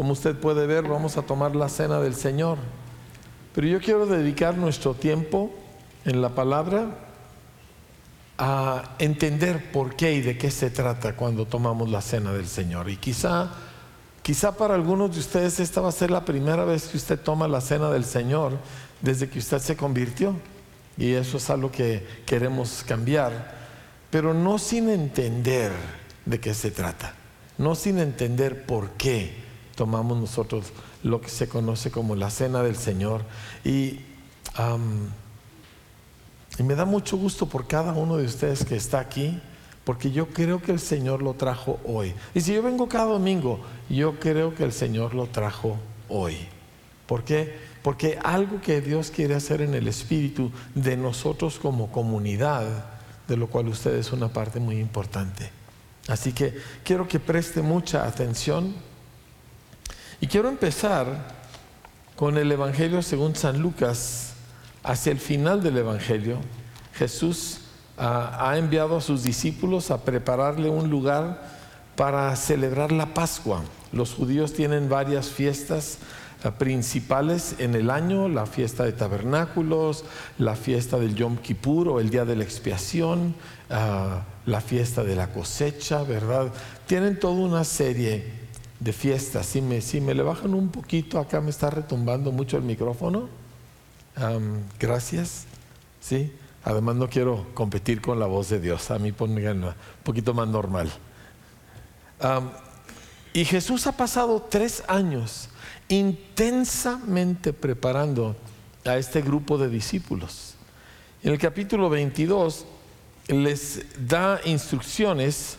Como usted puede ver, vamos a tomar la cena del Señor. Pero yo quiero dedicar nuestro tiempo en la palabra a entender por qué y de qué se trata cuando tomamos la cena del Señor. Y quizá, quizá para algunos de ustedes esta va a ser la primera vez que usted toma la cena del Señor desde que usted se convirtió. Y eso es algo que queremos cambiar, pero no sin entender de qué se trata, no sin entender por qué tomamos nosotros lo que se conoce como la cena del Señor. Y me da mucho gusto por cada uno de ustedes que está aquí, porque yo creo que el Señor lo trajo hoy. Y si yo vengo cada domingo, yo creo que el Señor lo trajo hoy. ¿Por qué? Porque algo que Dios quiere hacer en el Espíritu de nosotros como comunidad, de lo cual usted es una parte muy importante. Así que quiero que preste mucha atención. Y quiero empezar con el Evangelio según San Lucas, hacia el final del Evangelio, Jesús ah, ha enviado a sus discípulos a prepararle un lugar para celebrar la Pascua. Los judíos tienen varias fiestas ah, principales en el año, la fiesta de tabernáculos, la fiesta del Yom Kippur o el día de la expiación, ah, la fiesta de la cosecha, ¿verdad? Tienen toda una serie de fiestas. Si me, me le bajan un poquito, acá me está retumbando mucho el micrófono gracias. ¿sí? Además no quiero competir con la voz de Dios. A mí pongan un poquito más normal. y Jesús ha pasado tres años intensamente preparando a este grupo de discípulos. En el capítulo 22 les da instrucciones.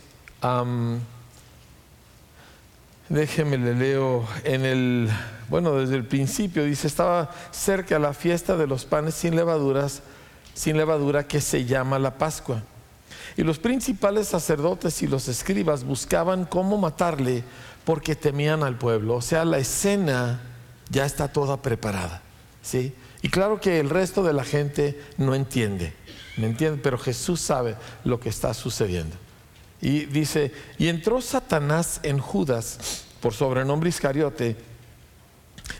Déjeme le leo en el bueno, desde el principio dice, estaba cerca la fiesta de los panes sin levaduras, sin levadura que se llama la Pascua. Y los principales sacerdotes y los escribas buscaban cómo matarle porque temían al pueblo. O sea, la escena ya está toda preparada. ¿sí? Y claro que el resto de la gente no entiende, ¿me entiende? Pero Jesús sabe lo que está sucediendo. Y dice, y entró Satanás en Judas, por sobrenombre Iscariote,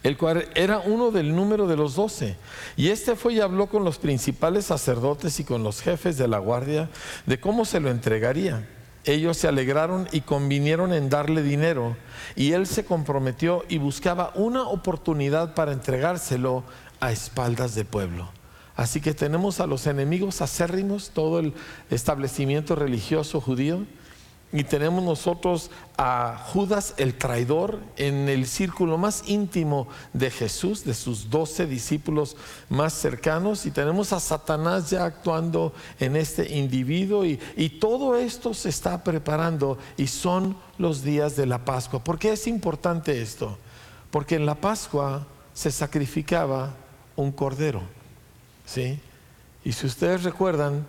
el cual era uno del número de los doce. Y este fue y habló con los principales sacerdotes y con los jefes de la guardia de cómo se lo entregaría. Ellos se alegraron y convinieron en darle dinero, y él se comprometió y buscaba una oportunidad para entregárselo a espaldas del pueblo. Así que tenemos a los enemigos acérrimos, todo el establecimiento religioso judío, y tenemos nosotros a Judas el traidor en el círculo más íntimo de Jesús, de sus doce discípulos más cercanos. Y tenemos a Satanás ya actuando en este individuo. Y, y todo esto se está preparando y son los días de la Pascua. ¿Por qué es importante esto? Porque en la Pascua se sacrificaba un cordero. ¿sí? Y si ustedes recuerdan,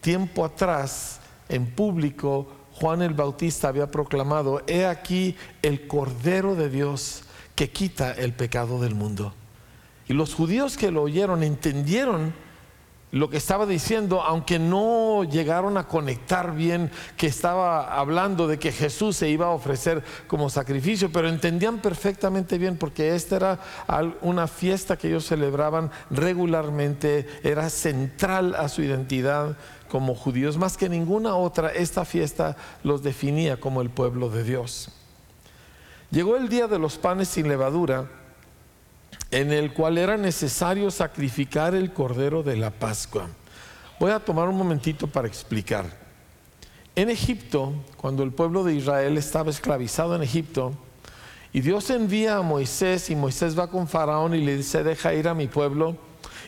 tiempo atrás, en público, Juan el Bautista había proclamado, he aquí el Cordero de Dios que quita el pecado del mundo. Y los judíos que lo oyeron entendieron lo que estaba diciendo, aunque no llegaron a conectar bien que estaba hablando de que Jesús se iba a ofrecer como sacrificio, pero entendían perfectamente bien porque esta era una fiesta que ellos celebraban regularmente, era central a su identidad como judíos, más que ninguna otra, esta fiesta los definía como el pueblo de Dios. Llegó el día de los panes sin levadura, en el cual era necesario sacrificar el cordero de la Pascua. Voy a tomar un momentito para explicar. En Egipto, cuando el pueblo de Israel estaba esclavizado en Egipto, y Dios envía a Moisés y Moisés va con Faraón y le dice, deja ir a mi pueblo,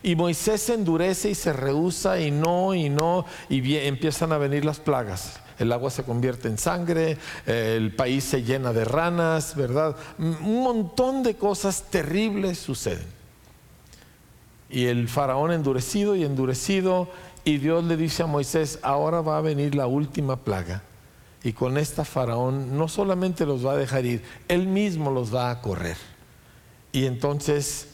y Moisés se endurece y se rehúsa y no, y no, y empiezan a venir las plagas. El agua se convierte en sangre, el país se llena de ranas, ¿verdad? Un montón de cosas terribles suceden. Y el faraón endurecido y endurecido, y Dios le dice a Moisés, ahora va a venir la última plaga. Y con esta faraón no solamente los va a dejar ir, él mismo los va a correr. Y entonces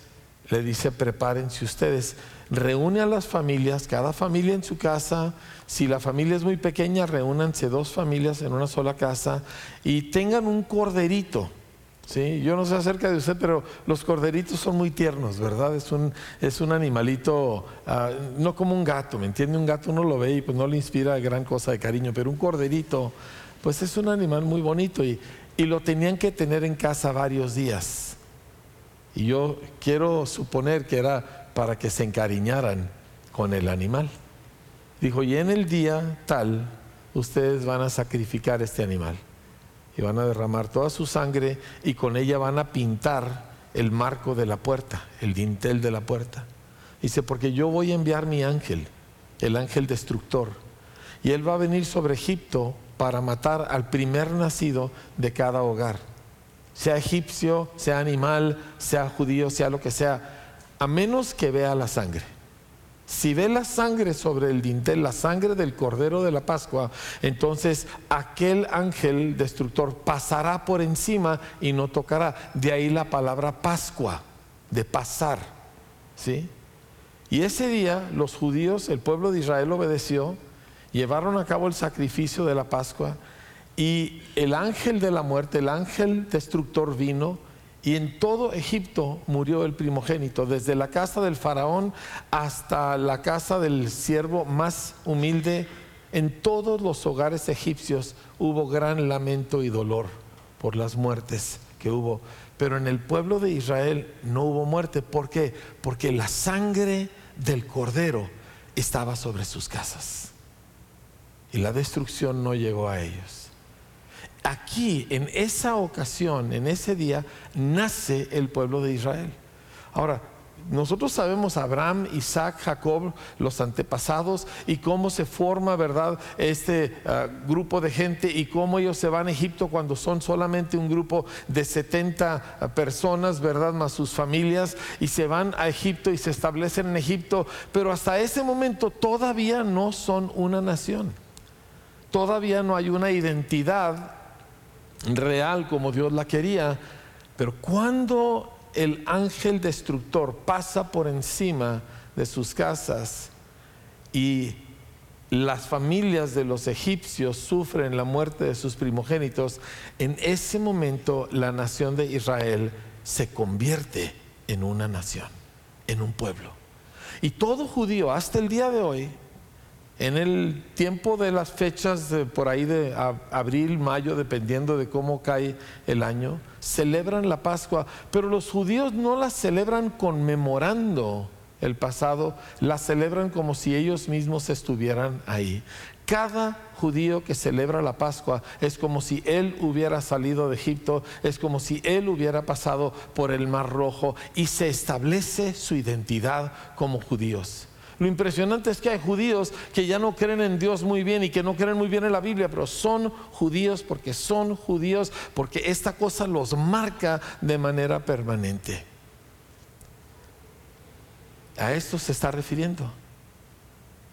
le dice, prepárense ustedes, reúne a las familias, cada familia en su casa, si la familia es muy pequeña, reúnanse dos familias en una sola casa y tengan un corderito. Sí, yo no sé acerca de usted, pero los corderitos son muy tiernos, ¿verdad? Es un, es un animalito, ah, no como un gato, ¿me entiende? Un gato uno lo ve y pues no le inspira gran cosa de cariño, pero un corderito, pues es un animal muy bonito y, y lo tenían que tener en casa varios días. Y yo quiero suponer que era para que se encariñaran con el animal. Dijo, y en el día tal, ustedes van a sacrificar este animal y van a derramar toda su sangre y con ella van a pintar el marco de la puerta, el dintel de la puerta. Dice, porque yo voy a enviar mi ángel, el ángel destructor, y él va a venir sobre Egipto para matar al primer nacido de cada hogar, sea egipcio, sea animal, sea judío, sea lo que sea, a menos que vea la sangre. Si ve la sangre sobre el dintel, la sangre del cordero de la Pascua, entonces aquel ángel destructor pasará por encima y no tocará. De ahí la palabra Pascua, de pasar. ¿Sí? Y ese día los judíos, el pueblo de Israel obedeció, llevaron a cabo el sacrificio de la Pascua y el ángel de la muerte, el ángel destructor vino y en todo Egipto murió el primogénito, desde la casa del faraón hasta la casa del siervo más humilde. En todos los hogares egipcios hubo gran lamento y dolor por las muertes que hubo. Pero en el pueblo de Israel no hubo muerte. ¿Por qué? Porque la sangre del cordero estaba sobre sus casas. Y la destrucción no llegó a ellos aquí, en esa ocasión, en ese día, nace el pueblo de Israel. Ahora, nosotros sabemos Abraham, Isaac, Jacob, los antepasados y cómo se forma, ¿verdad?, este ah, grupo de gente y cómo ellos se van a Egipto cuando son solamente un grupo de 70 ah, personas, ¿verdad?, más sus familias y se van a Egipto y se establecen en Egipto, pero hasta ese momento todavía no son una nación. Todavía no hay una identidad real como Dios la quería, pero cuando el ángel destructor pasa por encima de sus casas y las familias de los egipcios sufren la muerte de sus primogénitos, en ese momento la nación de Israel se convierte en una nación, en un pueblo. Y todo judío hasta el día de hoy en el tiempo de las fechas por ahí de abril, mayo, dependiendo de cómo cae el año, celebran la Pascua, pero los judíos no la celebran conmemorando el pasado, la celebran como si ellos mismos estuvieran ahí. Cada judío que celebra la Pascua es como si él hubiera salido de Egipto, es como si él hubiera pasado por el Mar Rojo y se establece su identidad como judíos. Lo impresionante es que hay judíos que ya no creen en Dios muy bien y que no creen muy bien en la Biblia, pero son judíos porque son judíos, porque esta cosa los marca de manera permanente. A esto se está refiriendo.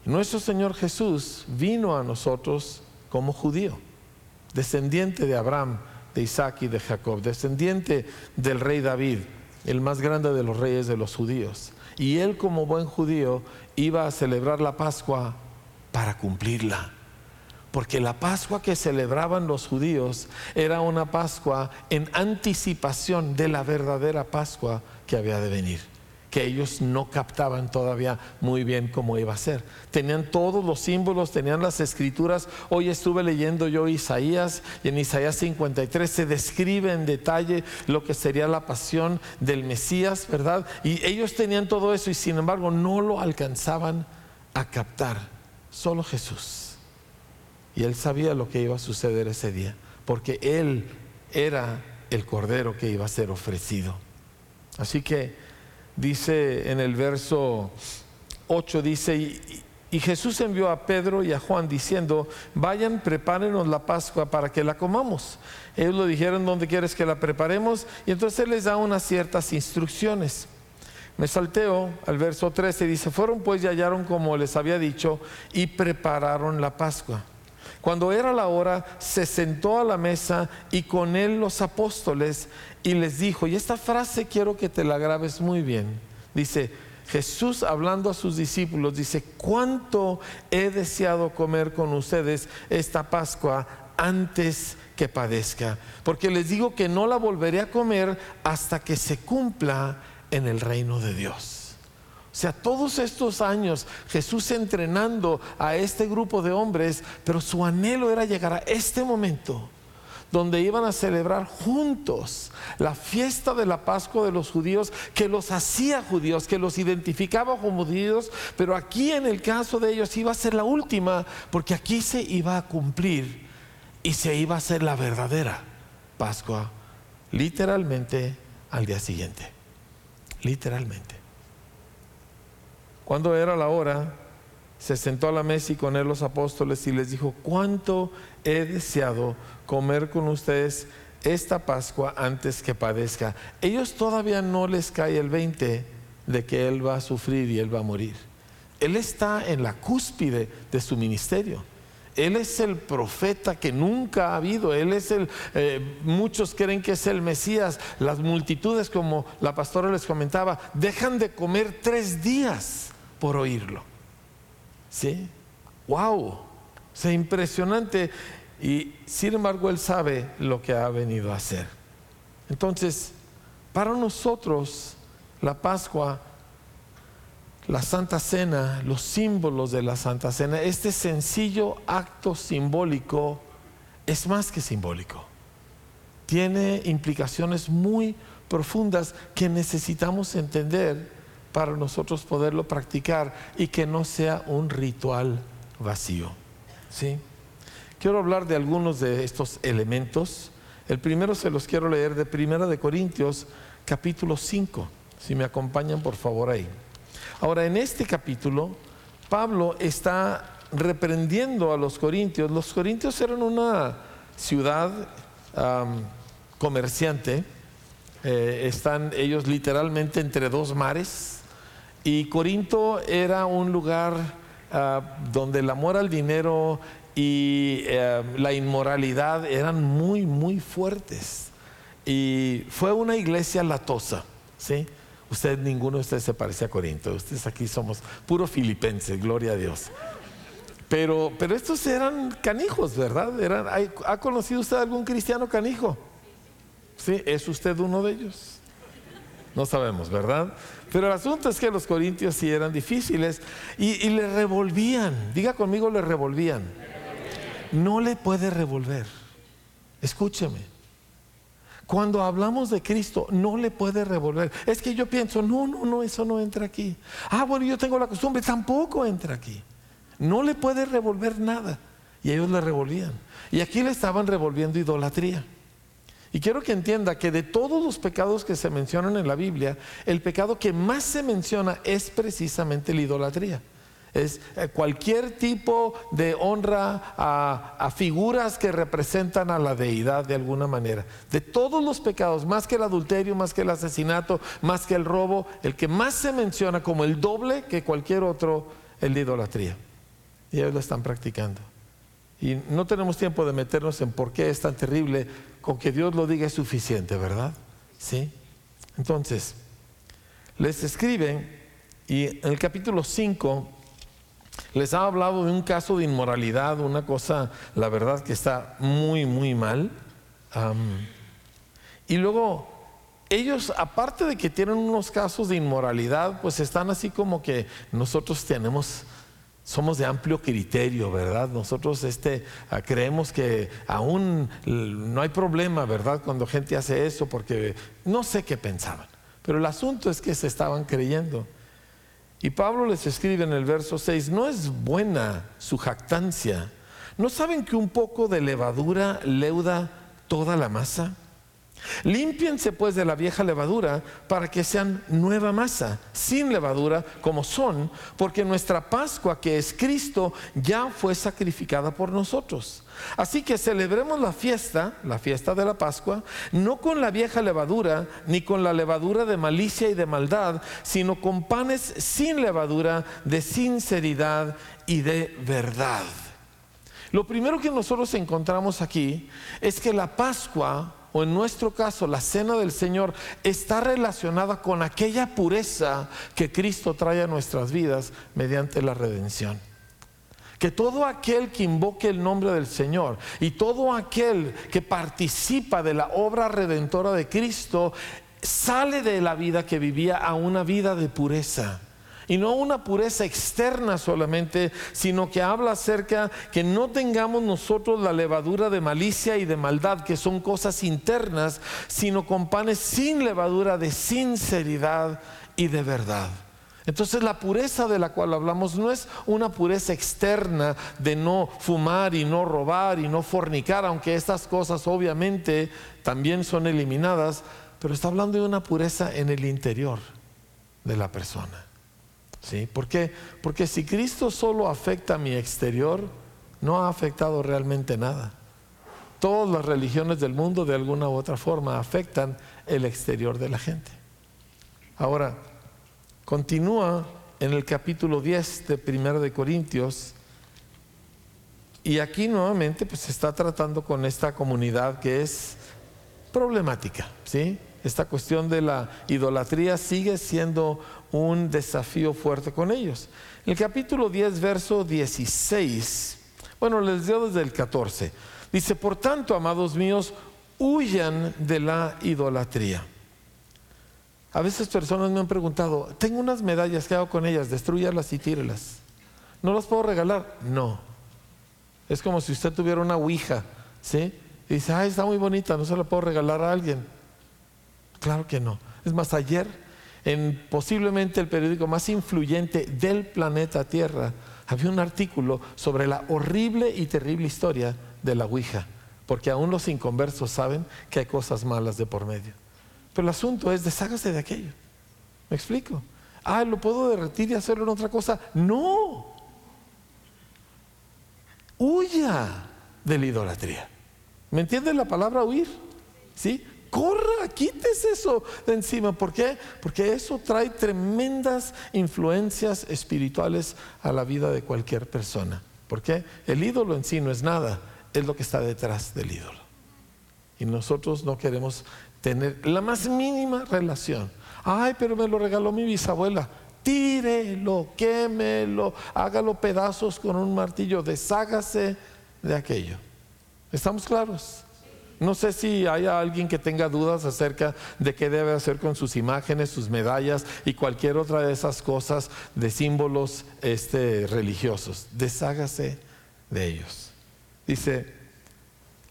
Nuestro Señor Jesús vino a nosotros como judío, descendiente de Abraham, de Isaac y de Jacob, descendiente del rey David, el más grande de los reyes de los judíos. Y él como buen judío iba a celebrar la Pascua para cumplirla. Porque la Pascua que celebraban los judíos era una Pascua en anticipación de la verdadera Pascua que había de venir que ellos no captaban todavía muy bien cómo iba a ser. Tenían todos los símbolos, tenían las escrituras. Hoy estuve leyendo yo Isaías y en Isaías 53 se describe en detalle lo que sería la pasión del Mesías, ¿verdad? Y ellos tenían todo eso y sin embargo no lo alcanzaban a captar. Solo Jesús. Y él sabía lo que iba a suceder ese día, porque él era el cordero que iba a ser ofrecido. Así que dice en el verso 8, dice, y, Jesús envió a Pedro y a Juan diciendo, vayan, prepárenos la Pascua para que la comamos. Ellos lo dijeron, ¿dónde quieres que la preparemos? Y entonces Él les da unas ciertas instrucciones. Me salteo al verso 13, dice, fueron pues y hallaron como les había dicho y prepararon la Pascua. Cuando era la hora, se sentó a la mesa y con él los apóstoles y les dijo, y esta frase quiero que te la grabes muy bien, dice, Jesús hablando a sus discípulos dice, ¿cuánto he deseado comer con ustedes esta Pascua antes que padezca, porque les digo que no la volveré a comer hasta que se cumpla en el reino de Dios. O sea, todos estos años Jesús entrenando a este grupo de hombres, pero su anhelo era llegar a este momento donde iban a celebrar juntos la fiesta de la Pascua de los judíos, que los hacía judíos, que los identificaba como judíos, pero aquí en el caso de ellos iba a ser la última, porque aquí se iba a cumplir y se iba a hacer la verdadera Pascua, literalmente al día siguiente, literalmente. Cuando era la hora, se sentó a la mesa y con él los apóstoles y les dijo, ¿cuánto he deseado comer con ustedes esta Pascua antes que padezca. Ellos todavía no les cae el 20 de que Él va a sufrir y Él va a morir. Él está en la cúspide de su ministerio. Él es el profeta que nunca ha habido. Él es el, eh, muchos creen que es el Mesías. Las multitudes, como la pastora les comentaba, dejan de comer tres días por oírlo. ¿Sí? ¡Wow! Sea, impresionante. Y sin embargo Él sabe lo que ha venido a hacer. Entonces, para nosotros, la Pascua, la Santa Cena, los símbolos de la Santa Cena, este sencillo acto simbólico es más que simbólico. Tiene implicaciones muy profundas que necesitamos entender para nosotros poderlo practicar y que no sea un ritual vacío. ¿Sí? Quiero hablar de algunos de estos elementos. El primero se los quiero leer de Primera de Corintios, capítulo 5. Si me acompañan, por favor, ahí. Ahora, en este capítulo, Pablo está reprendiendo a los corintios. Los corintios eran una ciudad comerciante. Eh, están ellos literalmente entre dos mares. Y Corinto era un lugar ah, donde el amor al dinero y eh, la inmoralidad eran muy, muy fuertes. Y fue una iglesia latosa, ¿sí? Usted, ninguno de ustedes se parece a Corinto, ustedes aquí somos puro filipenses, gloria a Dios. Pero, pero estos eran canijos, ¿verdad? ¿Ha conocido usted algún cristiano canijo? ¿Sí? ¿Es usted uno de ellos? No sabemos, ¿verdad? Pero el asunto es que los corintios sí eran difíciles y, y le revolvían, diga conmigo, le revolvían no le puede revolver. Escúcheme. Cuando hablamos de Cristo, no le puede revolver. Es que yo pienso, no, no, no, eso no entra aquí. Ah, bueno, yo tengo la costumbre, tampoco entra aquí. No le puede revolver nada. Y ellos le revolvían. Y aquí le estaban revolviendo idolatría. Y quiero que entienda que de todos los pecados que se mencionan en la Biblia, el pecado que más se menciona es precisamente la idolatría es eh, cualquier tipo de honra a, figuras que representan a la deidad de alguna manera. De todos los pecados, más que el adulterio, más que el asesinato, más que el robo, el que más se menciona como el doble que cualquier otro, el de idolatría. Y ellos lo están practicando. Y no tenemos tiempo de meternos en por qué es tan terrible. Con que Dios lo diga es suficiente, ¿verdad? Sí. Entonces, les escriben y en el capítulo 5 les ha hablado de un caso de inmoralidad, una cosa, la verdad, que está muy, muy mal. y luego, ellos, aparte de que tienen unos casos de inmoralidad, pues están así como que nosotros tenemos, somos de amplio criterio, ¿verdad? Nosotros este, ah, creemos que aún no hay problema, ¿verdad? Cuando gente hace eso, porque no sé qué pensaban. Pero el asunto es que se estaban creyendo. Y Pablo les escribe en el verso 6, no es buena su jactancia. ¿No saben que un poco de levadura leuda toda la masa? Límpiense pues de la vieja levadura para que sean nueva masa, sin levadura como son, porque nuestra Pascua, que es Cristo, ya fue sacrificada por nosotros. Así que celebremos la fiesta, la fiesta de la Pascua, no con la vieja levadura, ni con la levadura de malicia y de maldad, sino con panes sin levadura, de sinceridad y de verdad. Lo primero que nosotros encontramos aquí es que la Pascua o en nuestro caso la cena del Señor, está relacionada con aquella pureza que Cristo trae a nuestras vidas mediante la redención. que todo aquel que invoque el nombre del Señor y todo aquel que participa de la obra redentora de Cristo sale de la vida que vivía a una vida de pureza. Y no una pureza externa solamente, sino que habla acerca que no tengamos nosotros la levadura de malicia y de maldad, que son cosas internas, sino con panes sin levadura de sinceridad y de verdad. Entonces la pureza de la cual hablamos no es una pureza externa de no fumar y no robar y no fornicar, aunque estas cosas obviamente también son eliminadas, pero está hablando de una pureza en el interior de la persona. ¿Sí? ¿Por qué? Porque si Cristo solo afecta mi exterior, no ha afectado realmente nada. Todas las religiones del mundo de alguna u otra forma afectan el exterior de la gente. Ahora, continúa en el capítulo 10 de 1 de Corintios y aquí nuevamente pues se está tratando con esta comunidad que es problemática, ¿sí? Esta cuestión de la idolatría sigue siendo un desafío fuerte con ellos. El capítulo 10, verso 16, bueno, les dio desde el 14. Dice, por tanto, amados míos, huyan de la idolatría. A veces personas me han preguntado, tengo unas medallas, ¿qué hago con ellas? Destruyalas y tírelas. ¿No las puedo regalar? No. Es como si usted tuviera una ouija, ¿sí? Y dice, ay, está muy bonita, no se la puedo regalar a alguien. Claro que no. Es más, ayer en posiblemente el periódico más influyente del planeta Tierra, había un artículo sobre la horrible y terrible historia de la Ouija, porque aún los inconversos saben que hay cosas malas de por medio. Pero el asunto es, deshágase de aquello. ¿Me explico? Ah, ¿lo puedo derretir y hacerlo en otra cosa? No. Huya de la idolatría. ¿Me entiende la palabra huir? ¿Sí? Corra, quítese eso de encima. ¿Por qué? Porque eso trae tremendas influencias espirituales a la vida de cualquier persona. ¿Por qué? El ídolo en sí no es nada, es lo que está detrás del ídolo. Y nosotros no queremos tener la más mínima relación. Ay, pero me lo regaló mi bisabuela. Tírelo, quémelo, hágalo pedazos con un martillo, deshágase de aquello. ¿Estamos claros? No sé si hay alguien que tenga dudas acerca de qué debe hacer con sus imágenes, sus medallas y cualquier otra de esas cosas de símbolos este, religiosos. Deshágase de ellos. Dice,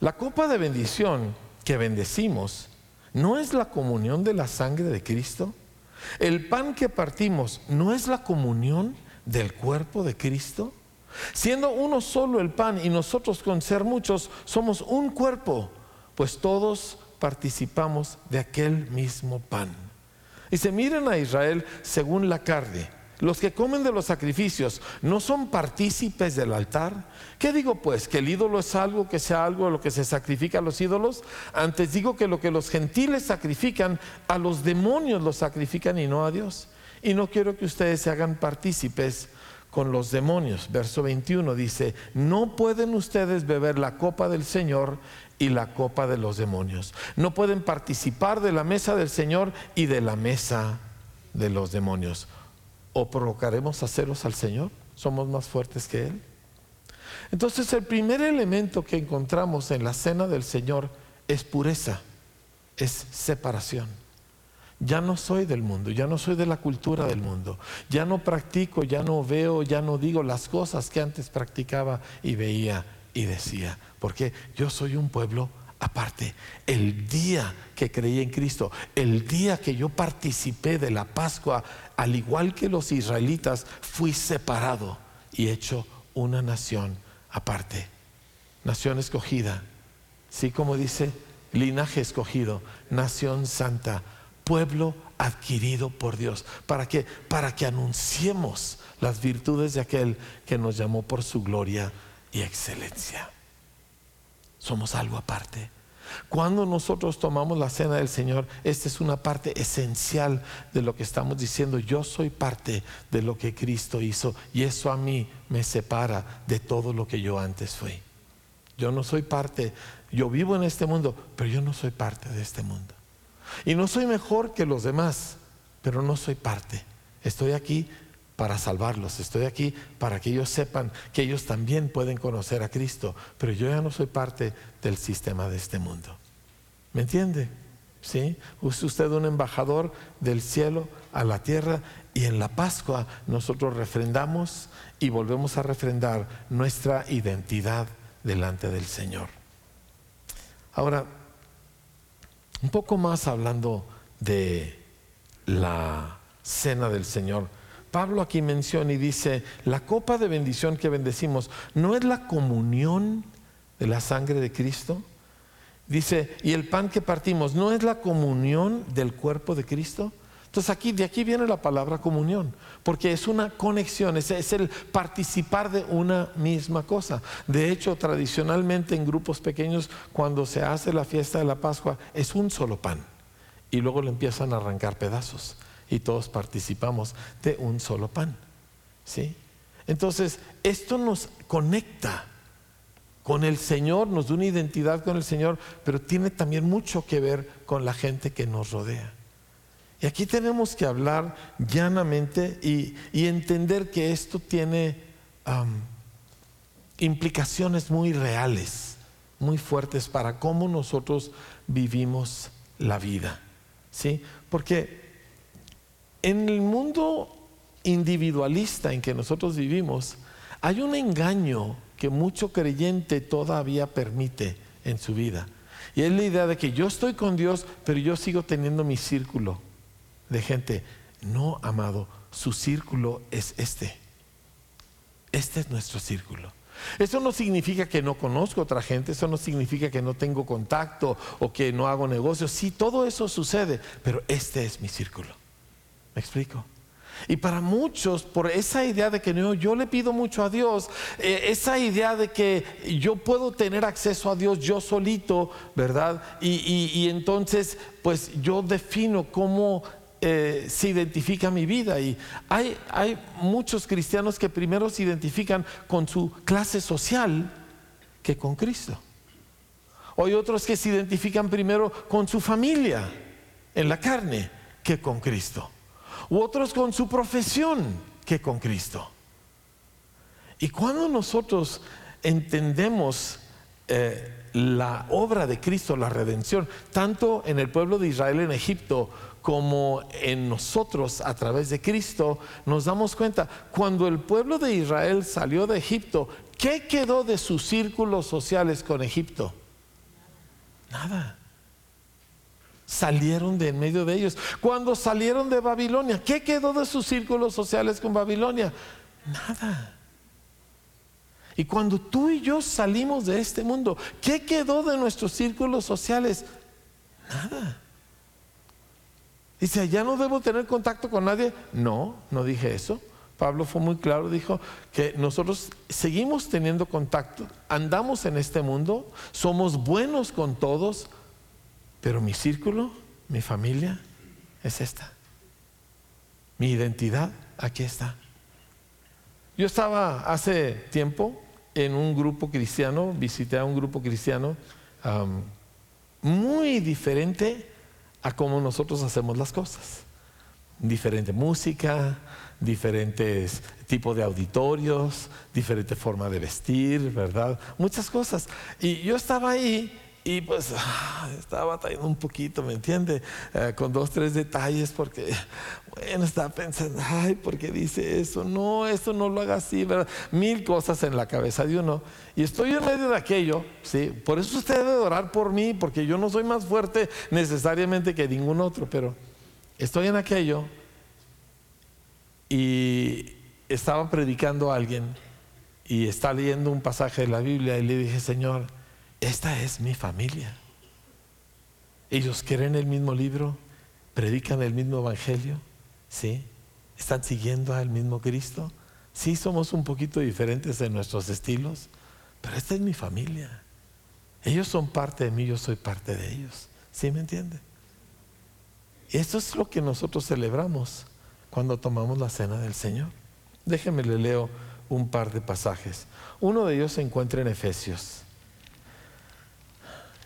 la copa de bendición que bendecimos no es la comunión de la sangre de Cristo. El pan que partimos no es la comunión del cuerpo de Cristo. Siendo uno solo el pan y nosotros con ser muchos somos un cuerpo pues todos participamos de aquel mismo pan. Y se miren a Israel según la carne. Los que comen de los sacrificios no son partícipes del altar. ¿Qué digo pues? ¿Que el ídolo es algo que sea algo a lo que se sacrifica a los ídolos? Antes digo que lo que los gentiles sacrifican, a los demonios los sacrifican y no a Dios. Y no quiero que ustedes se hagan partícipes con los demonios. Verso 21 dice, no pueden ustedes beber la copa del Señor y la copa de los demonios. No pueden participar de la mesa del Señor y de la mesa de los demonios. ¿O provocaremos a celos al Señor? ¿Somos más fuertes que Él? Entonces el primer elemento que encontramos en la cena del Señor es pureza, es separación. Ya no soy del mundo, ya no soy de la cultura del mundo, ya no practico, ya no veo, ya no digo las cosas que antes practicaba y veía y decía, porque yo soy un pueblo aparte. El día que creí en Cristo, el día que yo participé de la Pascua, al igual que los israelitas, fui separado y hecho una nación aparte. Nación escogida, sí como dice, linaje escogido, nación santa, pueblo adquirido por Dios. ¿Para qué? Para que anunciemos las virtudes de aquel que nos llamó por su gloria y excelencia. Somos algo aparte. Cuando nosotros tomamos la cena del Señor, esta es una parte esencial de lo que estamos diciendo. Yo soy parte de lo que Cristo hizo y eso a mí me separa de todo lo que yo antes fui. Yo no soy parte, yo vivo en este mundo, pero yo no soy parte de este mundo. Y no soy mejor que los demás, pero no soy parte. Estoy aquí para salvarlos, estoy aquí para que ellos sepan que ellos también pueden conocer a Cristo, pero yo ya no soy parte del sistema de este mundo. ¿Me entiende? ¿Sí? Es usted un embajador del cielo a la tierra y en la Pascua nosotros refrendamos y volvemos a refrendar nuestra identidad delante del Señor. Ahora, un poco más hablando de la cena del Señor. Pablo aquí menciona y dice, la copa de bendición que bendecimos no es la comunión de la sangre de Cristo. Dice, y el pan que partimos no es la comunión del cuerpo de Cristo. Entonces aquí, de aquí viene la palabra comunión, porque es una conexión, es, es, el participar de una misma cosa. De hecho, tradicionalmente en grupos pequeños, cuando se hace la fiesta de la Pascua, es un solo pan y luego le empiezan a arrancar pedazos y todos participamos de un solo pan. ¿Sí? Entonces, esto nos conecta con el Señor, nos da una identidad con el Señor, pero tiene también mucho que ver con la gente que nos rodea. Y aquí tenemos que hablar llanamente y, entender que esto tiene implicaciones muy reales, muy fuertes para cómo nosotros vivimos la vida. ¿Sí? Porque en el mundo individualista en que nosotros vivimos, hay un engaño que mucho creyente todavía permite en su vida. Y es la idea de que yo estoy con Dios, pero yo sigo teniendo mi círculo de gente. No, amado, su círculo es este. Este es nuestro círculo. Eso no significa que no conozco otra gente, eso no significa que no tengo contacto o que no hago negocios. Sí, todo eso sucede, pero este es mi círculo. ¿Me explico? Y para muchos, por esa idea de que no, yo le pido mucho a Dios, eh, esa idea de que yo puedo tener acceso a Dios yo solito, ¿verdad? Y, entonces, pues yo defino cómo eh, se identifica mi vida. Y hay, hay muchos cristianos que primero se identifican con su clase social que con Cristo. Hay otros que se identifican primero con su familia en la carne que con Cristo u otros con su profesión que con Cristo. Y cuando nosotros entendemos eh, la obra de Cristo, la redención, tanto en el pueblo de Israel en Egipto como en nosotros a través de Cristo, nos damos cuenta, cuando el pueblo de Israel salió de Egipto, ¿qué quedó de sus círculos sociales con Egipto? Nada salieron de en medio de ellos. Cuando salieron de Babilonia, ¿qué quedó de sus círculos sociales con Babilonia? Nada. Y cuando tú y yo salimos de este mundo, ¿qué quedó de nuestros círculos sociales? Nada. Dice, ¿ya no debo tener contacto con nadie? No, no dije eso. Pablo fue muy claro, dijo que nosotros seguimos teniendo contacto, andamos en este mundo, somos buenos con todos, pero mi círculo, mi familia, es esta. Mi identidad, aquí está. Yo estaba hace tiempo en un grupo cristiano, visité a un grupo cristiano muy diferente a cómo nosotros hacemos las cosas. Diferente música, diferentes tipos de auditorios, diferente forma de vestir, ¿verdad? Muchas cosas. Y yo estaba ahí y pues estaba batallando un poquito, ¿me entiende? Eh, con dos, tres detalles, porque, bueno, estaba pensando, ay, ¿por qué dice eso? No, eso no lo haga así, ¿verdad? Mil cosas en la cabeza de uno. Y estoy en medio de aquello, ¿sí? Por eso usted debe orar por mí, porque yo no soy más fuerte necesariamente que ningún otro, pero estoy en aquello y estaba predicando a alguien y está leyendo un pasaje de la Biblia y le dije, Señor, esta es mi familia. Ellos creen el mismo libro, predican el mismo evangelio, ¿sí? Están siguiendo al mismo Cristo. Sí, somos un poquito diferentes en nuestros estilos, pero esta es mi familia. Ellos son parte de mí, yo soy parte de ellos. ¿Sí me entiende? Esto es lo que nosotros celebramos cuando tomamos la cena del Señor. Déjenme le leo un par de pasajes. Uno de ellos se encuentra en Efesios.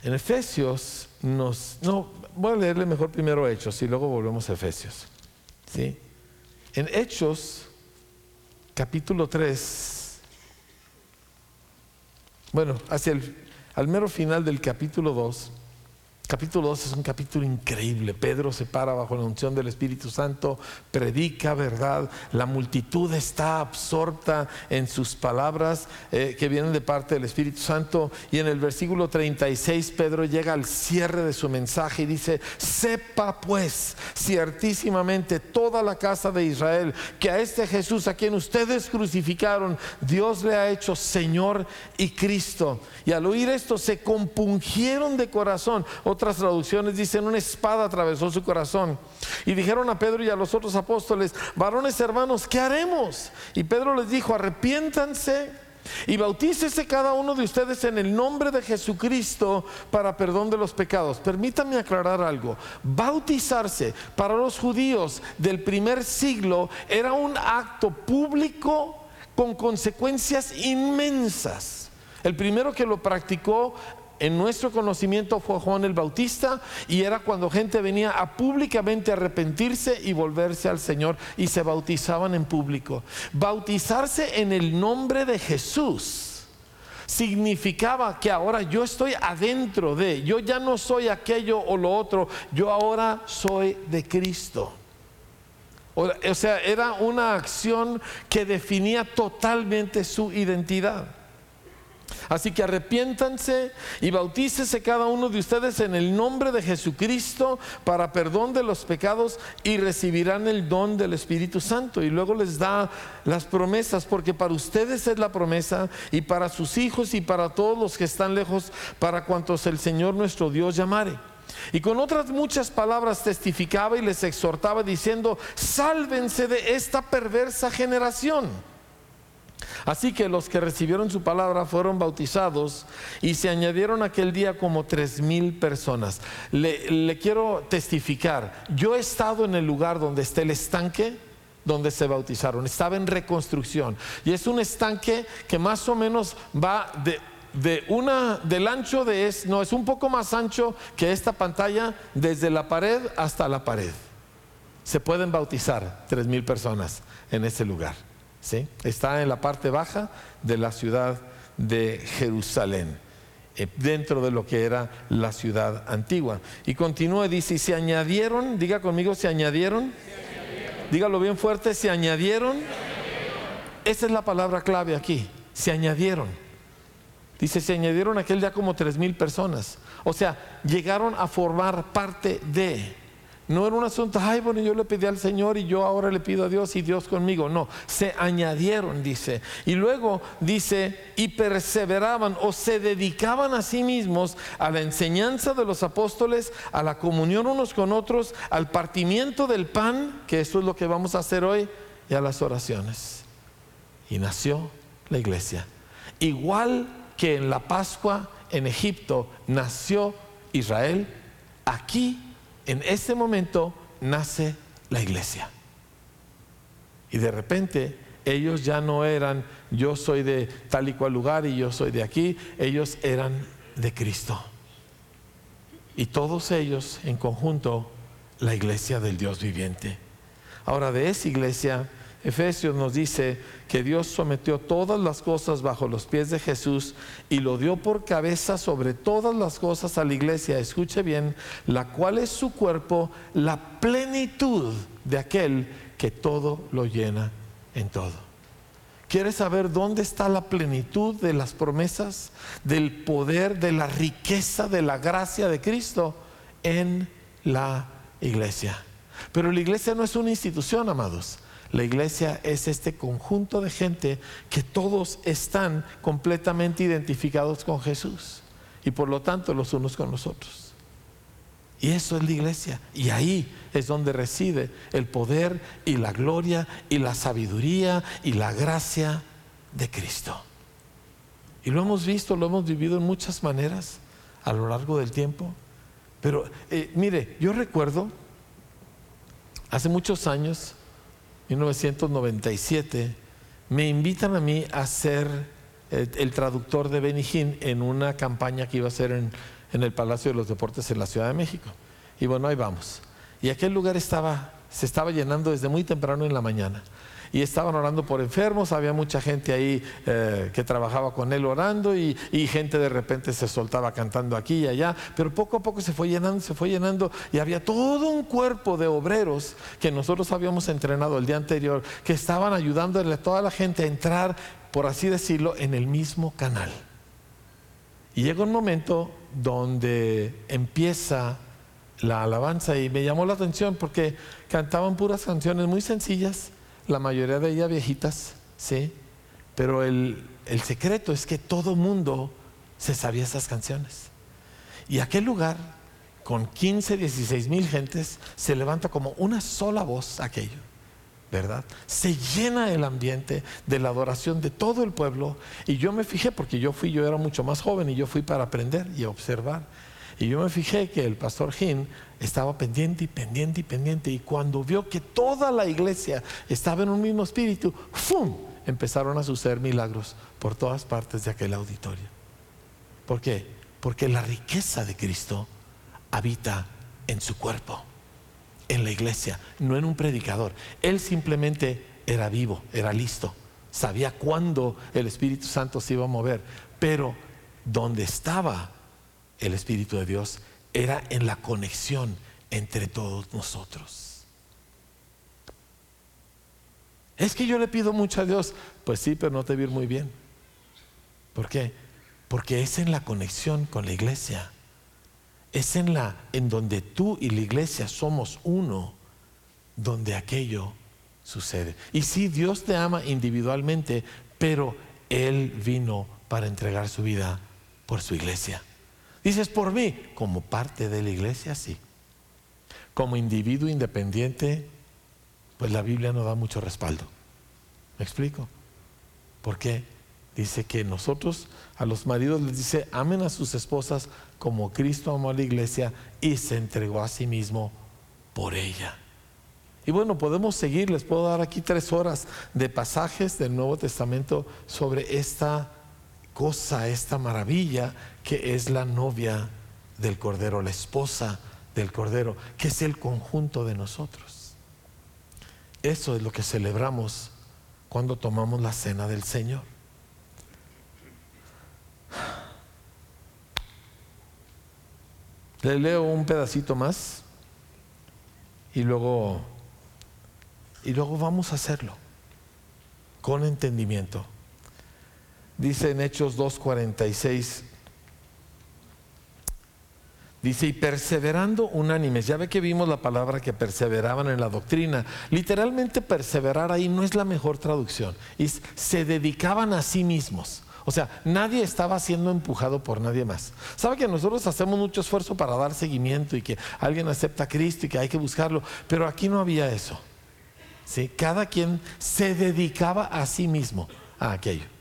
En Efesios nos... No, voy a leerle mejor primero Hechos y luego volvemos a Efesios. ¿sí? En Hechos capítulo 3, bueno, hacia el al mero final del capítulo 2, Capítulo 2 es un capítulo increíble. Pedro se para bajo la unción del Espíritu Santo, predica verdad. La multitud está absorta en sus palabras eh, que vienen de parte del Espíritu Santo. Y en el versículo 36 Pedro llega al cierre de su mensaje y dice, sepa pues ciertísimamente toda la casa de Israel que a este Jesús a quien ustedes crucificaron, Dios le ha hecho Señor y Cristo. Y al oír esto se compungieron de corazón otras traducciones dicen, una espada atravesó su corazón. Y dijeron a Pedro y a los otros apóstoles, varones hermanos, ¿qué haremos? Y Pedro les dijo, arrepiéntanse y bautícese cada uno de ustedes en el nombre de Jesucristo para perdón de los pecados. Permítanme aclarar algo. Bautizarse para los judíos del primer siglo era un acto público con consecuencias inmensas. El primero que lo practicó en nuestro conocimiento fue Juan el Bautista y era cuando gente venía a públicamente arrepentirse y volverse al Señor y se bautizaban en público. Bautizarse en el nombre de Jesús significaba que ahora yo estoy adentro de, yo ya no soy aquello o lo otro, yo ahora soy de Cristo. O sea, era una acción que definía totalmente su identidad. Así que arrepiéntanse y bautícese cada uno de ustedes en el nombre de Jesucristo para perdón de los pecados y recibirán el don del Espíritu Santo. Y luego les da las promesas, porque para ustedes es la promesa y para sus hijos y para todos los que están lejos, para cuantos el Señor nuestro Dios llamare. Y con otras muchas palabras testificaba y les exhortaba diciendo, sálvense de esta perversa generación. Así que los que recibieron su palabra fueron bautizados y se añadieron aquel día como tres mil personas. Le, quiero testificar, yo he estado en el lugar donde está el estanque donde se bautizaron, estaba en reconstrucción y es un estanque que más o menos va de, de una del ancho de es no es un poco más ancho que esta pantalla desde la pared hasta la pared. Se pueden bautizar tres mil personas en ese lugar. Está en la parte baja de la ciudad de Jerusalén, eh, dentro de lo que era la ciudad antigua. Y continúa, dice, y se añadieron, diga conmigo, se añadieron. Dígalo bien fuerte, se añadieron. Esa es la palabra clave aquí, se añadieron. Dice, se añadieron aquel día como tres mil personas. O sea, llegaron a formar parte de. No era un asunto, ay, bueno, yo le pedí al Señor y yo ahora le pido a Dios y Dios conmigo. No, se añadieron, dice. Y luego dice, y perseveraban o se dedicaban a sí mismos a la enseñanza de los apóstoles, a la comunión unos con otros, al partimiento del pan, que eso es lo que vamos a hacer hoy, y a las oraciones. Y nació la iglesia. Igual que en la Pascua en Egipto nació Israel, aquí en ese momento nace la iglesia. Y de repente ellos ya no eran yo soy de tal y cual lugar y yo soy de aquí, ellos eran de Cristo. Y todos ellos en conjunto, la iglesia del Dios viviente. Ahora de esa iglesia Efesios nos dice que Dios sometió todas las cosas bajo los pies de Jesús y lo dio por cabeza sobre todas las cosas a la iglesia, escuche bien, la cual es su cuerpo, la plenitud de aquel que todo lo llena en todo. ¿Quieres saber dónde está la plenitud de las promesas, del poder, de la riqueza, de la gracia de Cristo? En la iglesia. Pero la iglesia no es una institución, amados. La iglesia es este conjunto de gente que todos están completamente identificados con Jesús y por lo tanto los unos con los otros. Y eso es la iglesia. Y ahí es donde reside el poder y la gloria y la sabiduría y la gracia de Cristo. Y lo hemos visto, lo hemos vivido en muchas maneras a lo largo del tiempo. Pero eh, mire, yo recuerdo hace muchos años 1997, me invitan a mí a ser el, traductor de Benijín en una campaña que iba a ser en, el Palacio de los Deportes en la Ciudad de México. Y bueno, ahí vamos. Y aquel lugar estaba, se estaba llenando desde muy temprano en la mañana. Y estaban orando por enfermos, había mucha gente ahí eh, que trabajaba con él orando y, gente de repente se soltaba cantando aquí y allá, pero poco a poco se fue llenando, se fue llenando y había todo un cuerpo de obreros que nosotros habíamos entrenado el día anterior, que estaban ayudándole a toda la gente a entrar, por así decirlo, en el mismo canal. Y llega un momento donde empieza la alabanza y me llamó la atención porque cantaban puras canciones muy sencillas, la mayoría de ellas viejitas, ¿sí? Pero el, el secreto es que todo mundo se sabía esas canciones. Y aquel lugar, con 15, 16 mil gentes, se levanta como una sola voz aquello. ¿verdad? Se llena el ambiente de la adoración de todo el pueblo. Y yo me fijé, porque yo fui, yo era mucho más joven y yo fui para aprender y observar. Y yo me fijé que el pastor Jim estaba pendiente y pendiente y pendiente. Y cuando vio que toda la iglesia estaba en un mismo espíritu, ¡fum! Empezaron a suceder milagros por todas partes de aquel auditorio. ¿Por qué? Porque la riqueza de Cristo habita en su cuerpo en la iglesia, no en un predicador. Él simplemente era vivo, era listo, sabía cuándo el Espíritu Santo se iba a mover, pero donde estaba el Espíritu de Dios era en la conexión entre todos nosotros. Es que yo le pido mucho a Dios, pues sí, pero no te vi muy bien. ¿Por qué? Porque es en la conexión con la iglesia es en la en donde tú y la iglesia somos uno donde aquello sucede. Y sí, Dios te ama individualmente, pero él vino para entregar su vida por su iglesia. Dices por mí, como parte de la iglesia, sí. Como individuo independiente, pues la Biblia no da mucho respaldo. ¿Me explico? ¿Por qué? Dice que nosotros a los maridos les dice, amen a sus esposas como Cristo amó a la iglesia y se entregó a sí mismo por ella. Y bueno, podemos seguir, les puedo dar aquí tres horas de pasajes del Nuevo Testamento sobre esta cosa, esta maravilla que es la novia del Cordero, la esposa del Cordero, que es el conjunto de nosotros. Eso es lo que celebramos cuando tomamos la cena del Señor. Le leo un pedacito más y luego y luego vamos a hacerlo con entendimiento. Dice en Hechos 2:46 Dice, y perseverando unánimes. Ya ve que vimos la palabra que perseveraban en la doctrina. Literalmente perseverar ahí no es la mejor traducción. Y se dedicaban a sí mismos. O sea, nadie estaba siendo empujado por nadie más. ¿Sabe que nosotros hacemos mucho esfuerzo para dar seguimiento y que alguien acepta a Cristo y que hay que buscarlo? Pero aquí no había eso. ¿Sí? Cada quien se dedicaba a sí mismo a aquello.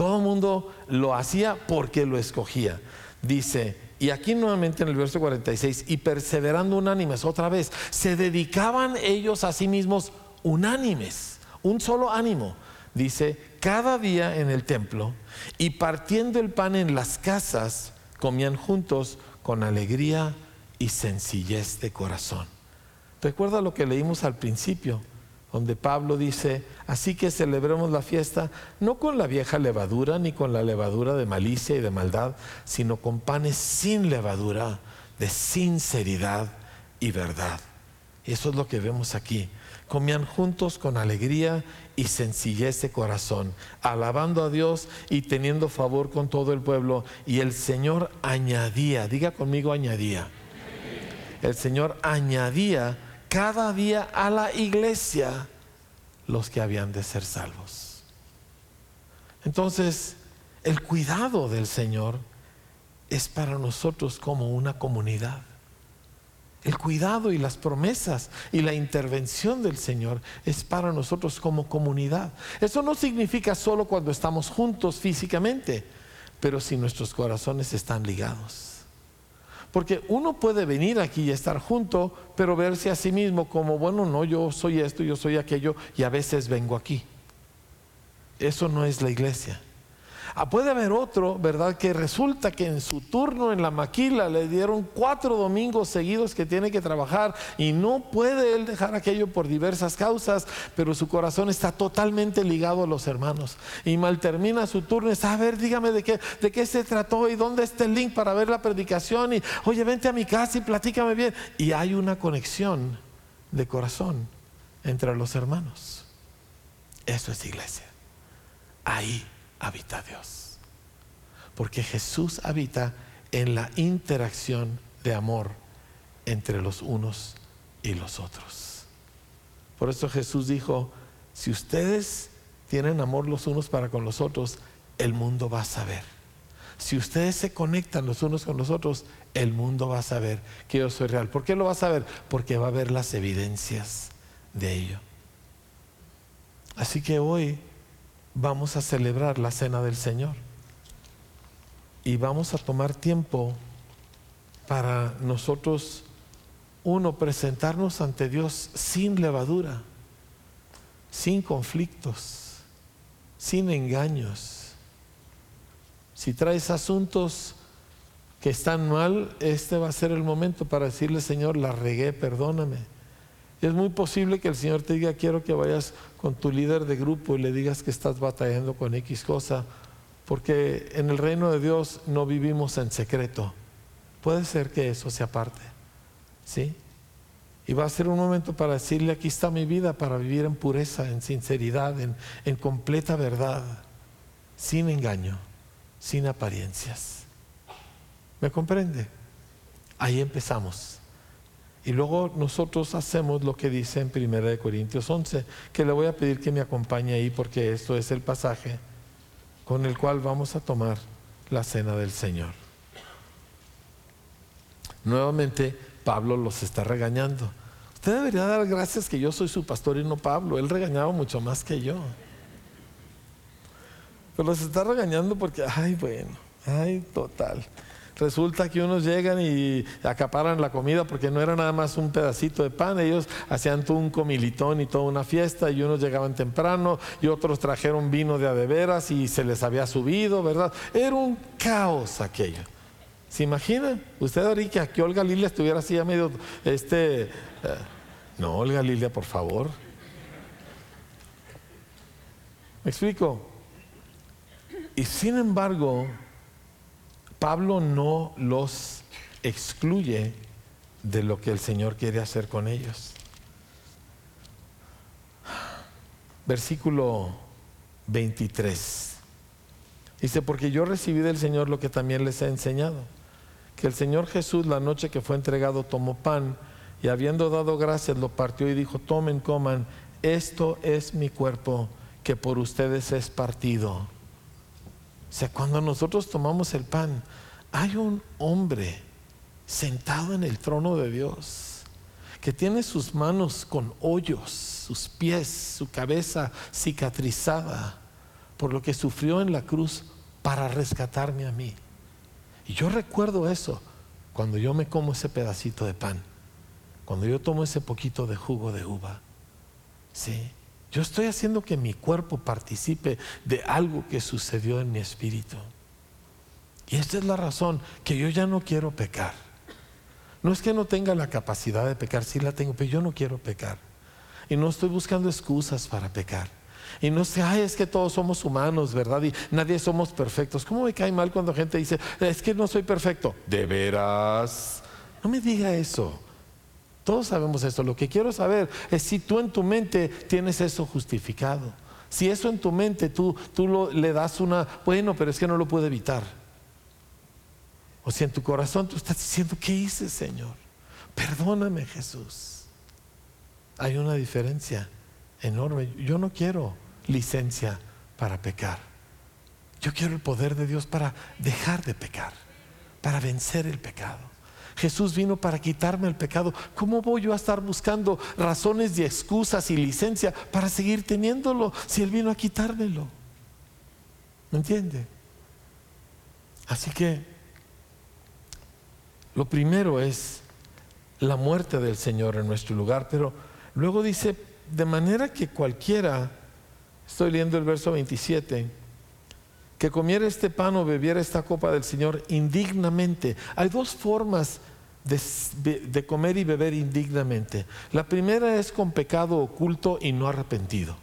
Todo el mundo lo hacía porque lo escogía. Dice, y aquí nuevamente en el verso 46, y perseverando unánimes, otra vez, se dedicaban ellos a sí mismos unánimes, un solo ánimo dice, cada día en el templo y partiendo el pan en las casas, comían juntos con alegría y sencillez de corazón. Recuerda lo que leímos al principio, donde Pablo dice, así que celebremos la fiesta no con la vieja levadura ni con la levadura de malicia y de maldad, sino con panes sin levadura, de sinceridad y verdad. Eso es lo que vemos aquí comían juntos con alegría y sencillez de corazón, alabando a Dios y teniendo favor con todo el pueblo. Y el Señor añadía, diga conmigo añadía, el Señor añadía cada día a la iglesia los que habían de ser salvos. Entonces, el cuidado del Señor es para nosotros como una comunidad. El cuidado y las promesas y la intervención del Señor es para nosotros como comunidad. Eso no significa solo cuando estamos juntos físicamente, pero si nuestros corazones están ligados. Porque uno puede venir aquí y estar junto, pero verse a sí mismo como, bueno, no, yo soy esto, yo soy aquello, y a veces vengo aquí. Eso no es la iglesia. Ah, puede haber otro, ¿verdad? Que resulta que en su turno en la maquila le dieron cuatro domingos seguidos que tiene que trabajar y no puede él dejar aquello por diversas causas, pero su corazón está totalmente ligado a los hermanos. Y mal termina su turno, está, a ver, dígame de qué, de qué se trató y dónde está el link para ver la predicación y, oye, vente a mi casa y platícame bien. Y hay una conexión de corazón entre los hermanos. Eso es iglesia. Ahí habita Dios. Porque Jesús habita en la interacción de amor entre los unos y los otros. Por eso Jesús dijo, si ustedes tienen amor los unos para con los otros, el mundo va a saber. Si ustedes se conectan los unos con los otros, el mundo va a saber que yo soy real. ¿Por qué lo va a saber? Porque va a ver las evidencias de ello. Así que hoy vamos a celebrar la cena del Señor. Y vamos a tomar tiempo para nosotros, uno, presentarnos ante Dios sin levadura, sin conflictos, sin engaños. Si traes asuntos que están mal, este va a ser el momento para decirle, Señor, la regué, perdóname es muy posible que el Señor te diga, quiero que vayas con tu líder de grupo y le digas que estás batallando con X cosa, porque en el reino de Dios no vivimos en secreto. Puede ser que eso sea parte, ¿sí? Y va a ser un momento para decirle, aquí está mi vida, para vivir en pureza, en sinceridad, en, en completa verdad, sin engaño, sin apariencias. ¿Me comprende? Ahí empezamos. Y luego nosotros hacemos lo que dice en 1 Corintios 11, que le voy a pedir que me acompañe ahí porque esto es el pasaje con el cual vamos a tomar la cena del Señor. Nuevamente, Pablo los está regañando. Usted debería dar gracias que yo soy su pastor y no Pablo. Él regañaba mucho más que yo. Pero los está regañando porque, ay, bueno, ay, total. Resulta que unos llegan y acaparan la comida porque no era nada más un pedacito de pan, ellos hacían todo un comilitón y toda una fiesta y unos llegaban temprano y otros trajeron vino de adeveras y se les había subido, ¿verdad? Era un caos aquello. ¿Se imagina? Usted ahorita que Olga Lilia estuviera así a medio, este, eh, no, Olga Lilia, por favor. ¿Me explico? Y sin embargo, Pablo no los excluye de lo que el Señor quiere hacer con ellos. Versículo 23. Dice, porque yo recibí del Señor lo que también les he enseñado, que el Señor Jesús la noche que fue entregado tomó pan y habiendo dado gracias lo partió y dijo, tomen, coman, esto es mi cuerpo que por ustedes es partido o sea, cuando nosotros tomamos el pan, hay un hombre sentado en el trono de Dios que tiene sus manos con hoyos, sus pies, su cabeza cicatrizada por lo que sufrió en la cruz para rescatarme a mí. Y yo recuerdo eso cuando yo me como ese pedacito de pan, cuando yo tomo ese poquito de jugo de uva. Sí. Yo estoy haciendo que mi cuerpo participe de algo que sucedió en mi espíritu. Y esta es la razón que yo ya no quiero pecar. No es que no tenga la capacidad de pecar, sí la tengo, pero yo no quiero pecar. Y no estoy buscando excusas para pecar. Y no sé, ay, es que todos somos humanos, ¿verdad? Y nadie somos perfectos. ¿Cómo me cae mal cuando gente dice, es que no soy perfecto? De veras. No me diga eso. Todos sabemos esto. Lo que quiero saber es si tú en tu mente tienes eso justificado. Si eso en tu mente tú, tú le das una, bueno, pero es que no lo puedo evitar. O si en tu corazón tú estás diciendo, ¿qué hice, Señor? Perdóname, Jesús. Hay una diferencia enorme. Yo no quiero licencia para pecar. Yo quiero el poder de Dios para dejar de pecar, para vencer el pecado. Jesús vino para quitarme el pecado. ¿Cómo voy yo a estar buscando razones y excusas y licencia para seguir teniéndolo si Él vino a quitármelo? ¿Me entiende? Así que lo primero es la muerte del Señor en nuestro lugar, pero luego dice, de manera que cualquiera, estoy leyendo el verso 27, que comiera este pan o bebiera esta copa del Señor indignamente. Hay dos formas de, comer y beber indignamente. La primera es con pecado oculto y no arrepentido.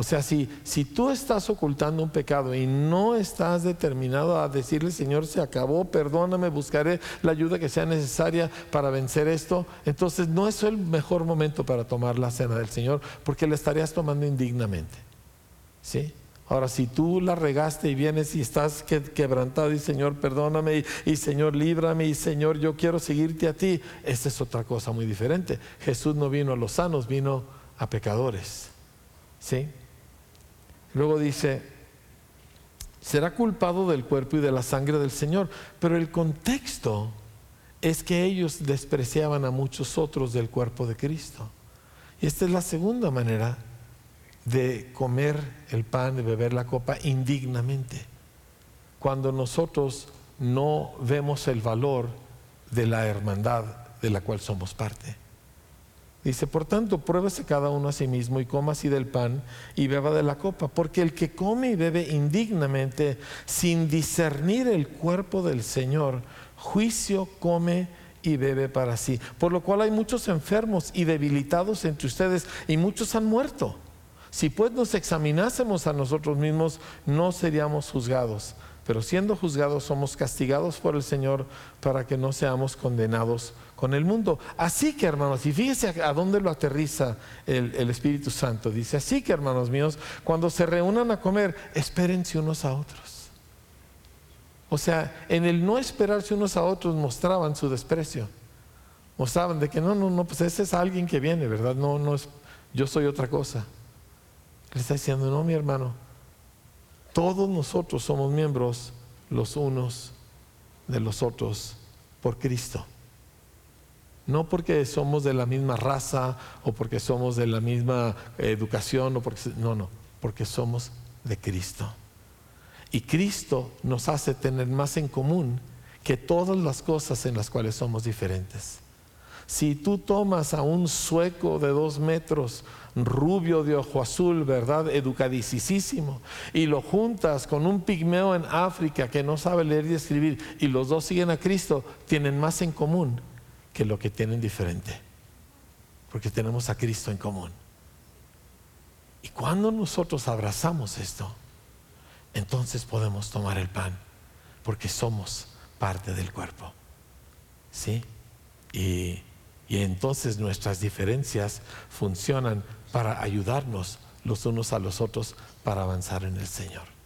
O sea, si, si tú estás ocultando un pecado y no estás determinado a decirle, Señor, se acabó, perdóname, buscaré la ayuda que sea necesaria para vencer esto, entonces no es el mejor momento para tomar la cena del Señor, porque la estarías tomando indignamente. ¿Sí? Ahora, si tú la regaste y vienes y estás quebrantado y Señor, perdóname y, y, Señor, líbrame y Señor, yo quiero seguirte a ti, esta es otra cosa muy diferente. Jesús no vino a los sanos, vino a pecadores. ¿Sí? Luego dice, será culpado del cuerpo y de la sangre del Señor. Pero el contexto es que ellos despreciaban a muchos otros del cuerpo de Cristo. Y esta es la segunda manera de comer el pan, de beber la copa indignamente. Cuando nosotros no vemos el valor de la hermandad de la cual somos parte. Dice, por tanto, pruébese cada uno a sí mismo y coma así del pan y beba de la copa, porque el que come y bebe indignamente, sin discernir el cuerpo del Señor, juicio come y bebe para sí. Por lo cual hay muchos enfermos y debilitados entre ustedes y muchos han muerto. Si pues nos examinásemos a nosotros mismos, no seríamos juzgados. Pero siendo juzgados somos castigados por el Señor para que no seamos condenados con el mundo. Así que, hermanos, y fíjese a dónde lo aterriza el, Espíritu Santo. Dice, así que, hermanos míos, cuando se reúnan a comer, espérense unos a otros. O sea, en el no esperarse unos a otros mostraban su desprecio. Mostraban de que no, no, no, pues ese es alguien que viene, ¿verdad? No, no es, yo soy otra cosa. Le está diciendo, no, mi hermano, todos nosotros somos miembros los unos de los otros por Cristo. No porque somos de la misma raza o porque somos de la misma educación, o porque, no, no, porque somos de Cristo. Y Cristo nos hace tener más en común que todas las cosas en las cuales somos diferentes. Si tú tomas a un sueco de dos metros, rubio de ojo azul, ¿verdad? Educadicísimo, y lo juntas con un pigmeo en África que no sabe leer y escribir, y los dos siguen a Cristo, tienen más en común que lo que tienen diferente, porque tenemos a Cristo en común. Y cuando nosotros abrazamos esto, entonces podemos tomar el pan, porque somos parte del cuerpo. ¿Sí? Y, y entonces nuestras diferencias funcionan para ayudarnos los unos a los otros para avanzar en el Señor.